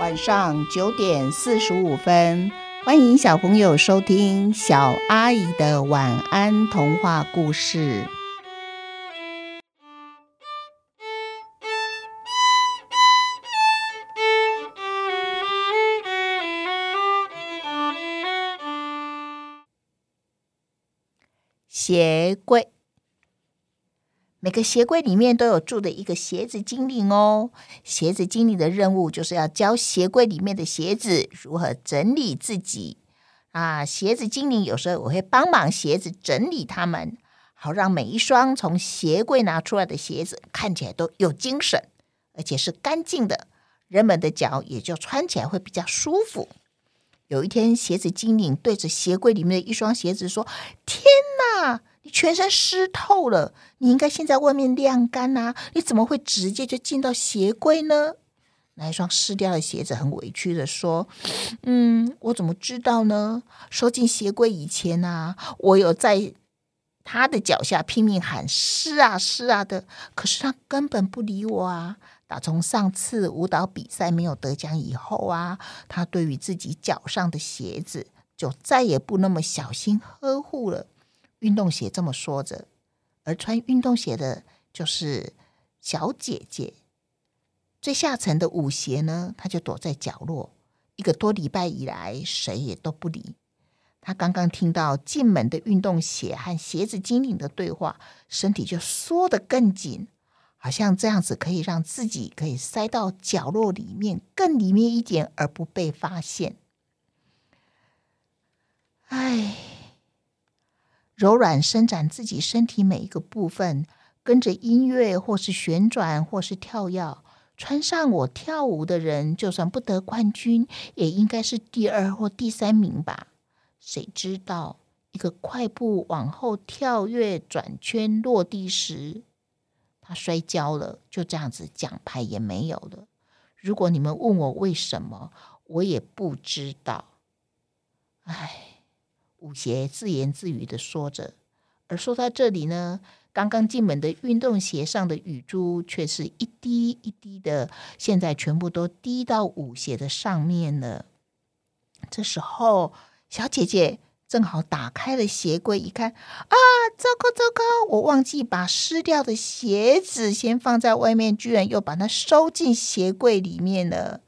晚上九点四十五分，欢迎小朋友收听小阿姨的晚安童话故事。鞋柜。每个鞋柜里面都有住的一个鞋子精灵哦。鞋子精灵的任务就是要教鞋柜里面的鞋子如何整理自己啊。鞋子精灵有时候我会帮忙鞋子整理它们，好让每一双从鞋柜拿出来的鞋子看起来都有精神，而且是干净的，人们的脚也就穿起来会比较舒服。有一天，鞋子精灵对着鞋柜里面的一双鞋子说：“天哪！”你全身湿透了，你应该先在外面晾干啊！你怎么会直接就进到鞋柜呢？那一双湿掉的鞋子很委屈的说：“嗯，我怎么知道呢？收进鞋柜以前啊，我有在他的脚下拼命喊湿啊湿啊的，可是他根本不理我啊！打从上次舞蹈比赛没有得奖以后啊，他对于自己脚上的鞋子就再也不那么小心呵护了。”运动鞋这么说着，而穿运动鞋的就是小姐姐。最下层的舞鞋呢，她就躲在角落，一个多礼拜以来，谁也都不理。她刚刚听到进门的运动鞋和鞋子精灵的对话，身体就缩得更紧，好像这样子可以让自己可以塞到角落里面更里面一点，而不被发现。唉。柔软伸展自己身体每一个部分，跟着音乐，或是旋转，或是跳跃。穿上我跳舞的人，就算不得冠军，也应该是第二或第三名吧？谁知道，一个快步往后跳跃、转圈落地时，他摔跤了。就这样子，奖牌也没有了。如果你们问我为什么，我也不知道。唉。舞鞋自言自语的说着，而说到这里呢，刚刚进门的运动鞋上的雨珠却是一滴一滴的，现在全部都滴到舞鞋的上面了。这时候，小姐姐正好打开了鞋柜，一看，啊，糟糕糟糕，我忘记把湿掉的鞋子先放在外面，居然又把它收进鞋柜里面了。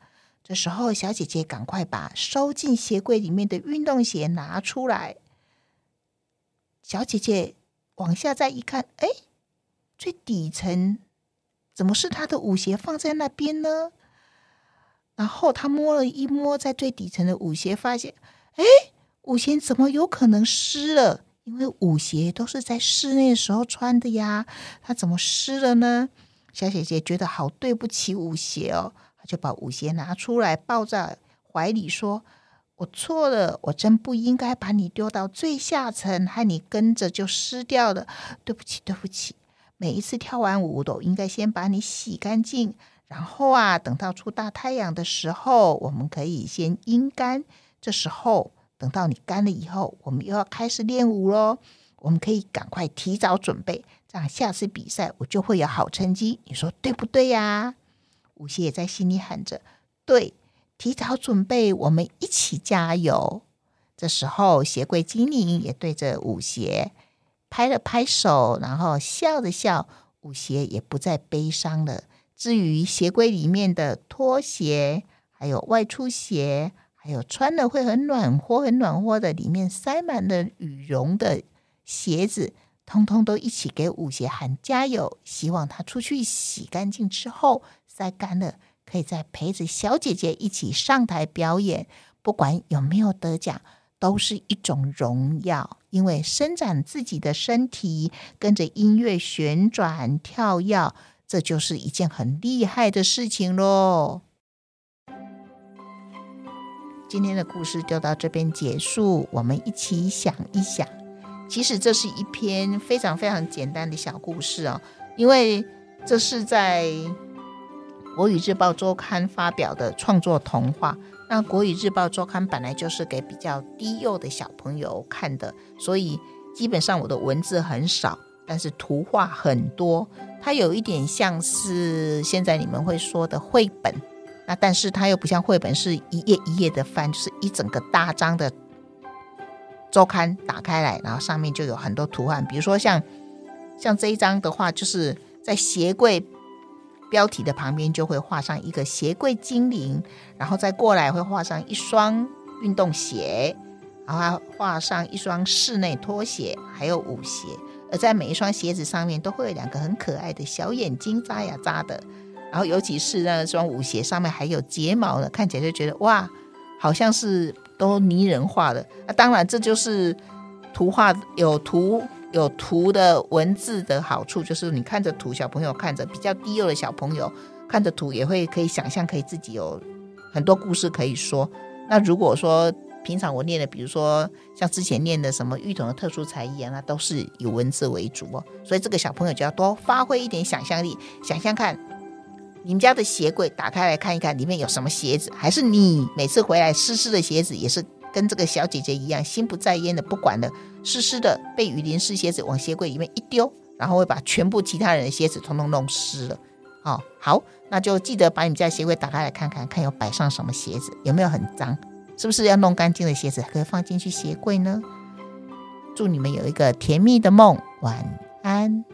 这时候，小姐姐赶快把收进鞋柜里面的运动鞋拿出来。小姐姐往下再一看，哎，最底层怎么是她的舞鞋放在那边呢？然后她摸了一摸，在最底层的舞鞋，发现，哎，舞鞋怎么有可能湿了？因为舞鞋都是在室内时候穿的呀，它怎么湿了呢？小姐姐觉得好对不起舞鞋哦。她就把舞鞋拿出来抱在怀里，说：“我错了，我真不应该把你丢到最下层，害你跟着就湿掉了。对不起，对不起。每一次跳完舞都应该先把你洗干净，然后啊，等到出大太阳的时候，我们可以先阴干。这时候等到你干了以后，我们又要开始练舞喽。我们可以赶快提早准备，这样下次比赛我就会有好成绩。你说对不对呀？”舞鞋也在心里喊着：“对，提早准备，我们一起加油。”这时候，鞋柜精灵也对着舞鞋拍了拍手，然后笑了笑。舞鞋也不再悲伤了。至于鞋柜里面的拖鞋，还有外出鞋，还有穿了会很暖和、很暖和的，里面塞满了羽绒的鞋子，通通都一起给舞鞋喊加油，希望他出去洗干净之后。晒干了，可以再陪着小姐姐一起上台表演。不管有没有得奖，都是一种荣耀。因为伸展自己的身体，跟着音乐旋转跳跃，这就是一件很厉害的事情喽。今天的故事就到这边结束。我们一起想一想，其实这是一篇非常非常简单的小故事哦，因为这是在。国语日报周刊发表的创作童话，那国语日报周刊本来就是给比较低幼的小朋友看的，所以基本上我的文字很少，但是图画很多。它有一点像是现在你们会说的绘本，那但是它又不像绘本是一页一页的翻，就是一整个大张的周刊打开来，然后上面就有很多图案，比如说像像这一张的话，就是在鞋柜标题的旁边就会画上一个鞋柜精灵，然后再过来会画上一双运动鞋，然后画上一双室内拖鞋，还有舞鞋，而在每一双鞋子上面都会有两个很可爱的小眼睛，眨呀眨的。然后，尤其是那双舞鞋上面还有睫毛的，看起来就觉得哇，好像是都拟人化的。那当然，这就是图画有图有图的文字的好处，就是你看着图，小朋友看着比较低幼的小朋友看着图，也会可以想象，可以自己有很多故事可以说。那如果说平常我念的，比如说像之前念的什么玉童的特殊才艺啊，那都是以文字为主哦。所以这个小朋友就要多发挥一点想象力，想象看。你们家的鞋柜打开来看一看，里面有什么鞋子？还是你每次回来湿湿的鞋子，也是跟这个小姐姐一样，心不在焉的，不管的，湿湿的被雨淋湿鞋子往鞋柜里面一丢，然后会把全部其他人的鞋子通通弄湿了。哦，好，那就记得把你们家鞋柜打开来看看，看有摆上什么鞋子，有没有很脏？是不是要弄干净的鞋子可以放进去鞋柜呢？祝你们有一个甜蜜的梦，晚安。